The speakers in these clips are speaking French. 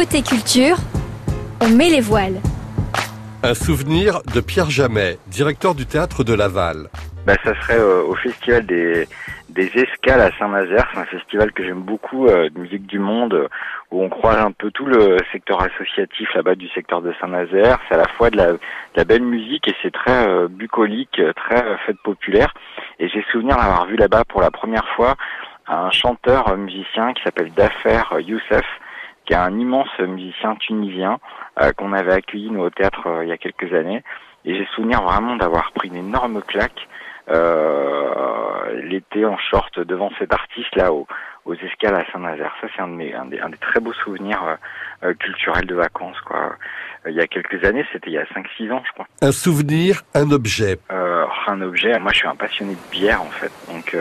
Côté culture, on met les voiles. Un souvenir de Pierre Jamet, directeur du théâtre de Laval. Bah, ça serait euh, au festival des, des escales à Saint-Nazaire. C'est un festival que j'aime beaucoup euh, de musique du monde où on croise un peu tout le secteur associatif là-bas du secteur de Saint-Nazaire. C'est à la fois de la, de la belle musique et c'est très euh, bucolique, très euh, fête populaire. Et j'ai souvenir d'avoir vu là-bas pour la première fois un chanteur musicien qui s'appelle Dafer Youssef, qui est un immense musicien tunisien euh, qu'on avait accueilli nous au théâtre euh, il y a quelques années. Et j'ai souvenir vraiment d'avoir pris une énorme claque euh, l'été en short devant cet artiste là au, aux escales à Saint-Nazaire. Ça c'est un, de un, des, un des très beaux souvenirs culturels de vacances quoi. Il y a quelques années, c'était il y a 5-6 ans je crois. Un souvenir, un objet. Un objet, moi je suis un passionné de bière en fait, donc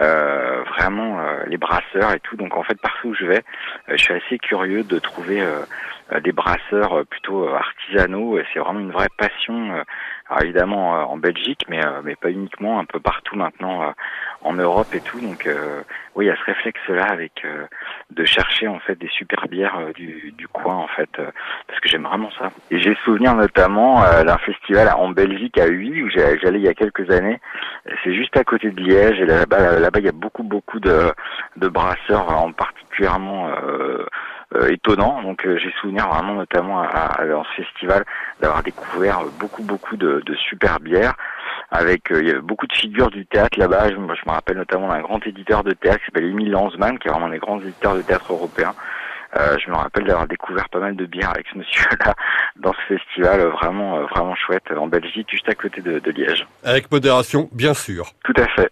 euh, vraiment euh, les brasseurs et tout. Donc en fait partout où je vais, euh, je suis assez curieux de trouver euh, des brasseurs plutôt artisanaux. C'est vraiment une vraie passion. alors évidemment en Belgique, mais mais pas uniquement, un peu partout maintenant en Europe et tout. Donc euh, oui, il y a ce réflexe-là avec euh, de chercher en fait des super bières euh, du, du coin en fait, parce que j'aime vraiment ça. Et j'ai souvenir notamment d'un festival en Belgique à Huy où j'allais il y a quelques années. C'est juste à côté de Liège et là-bas, là-bas il y a beaucoup beaucoup de, de brasseurs en particulièrement euh, étonnants. Donc euh, j'ai souvenir vraiment notamment à, à- dans ce festival d'avoir découvert beaucoup beaucoup de, de super bières avec euh, il y avait beaucoup de figures du théâtre là-bas. Je, moi, je me rappelle notamment d'un grand éditeur de théâtre qui s'appelle Émile Lanzmann, qui est vraiment un des grands éditeurs de théâtre européens. Euh, je me rappelle d'avoir découvert pas mal de bières avec ce monsieur-là dans ce festival vraiment euh, vraiment chouette en Belgique, juste à côté de, de Liège. Avec modération, bien sûr. Tout à fait.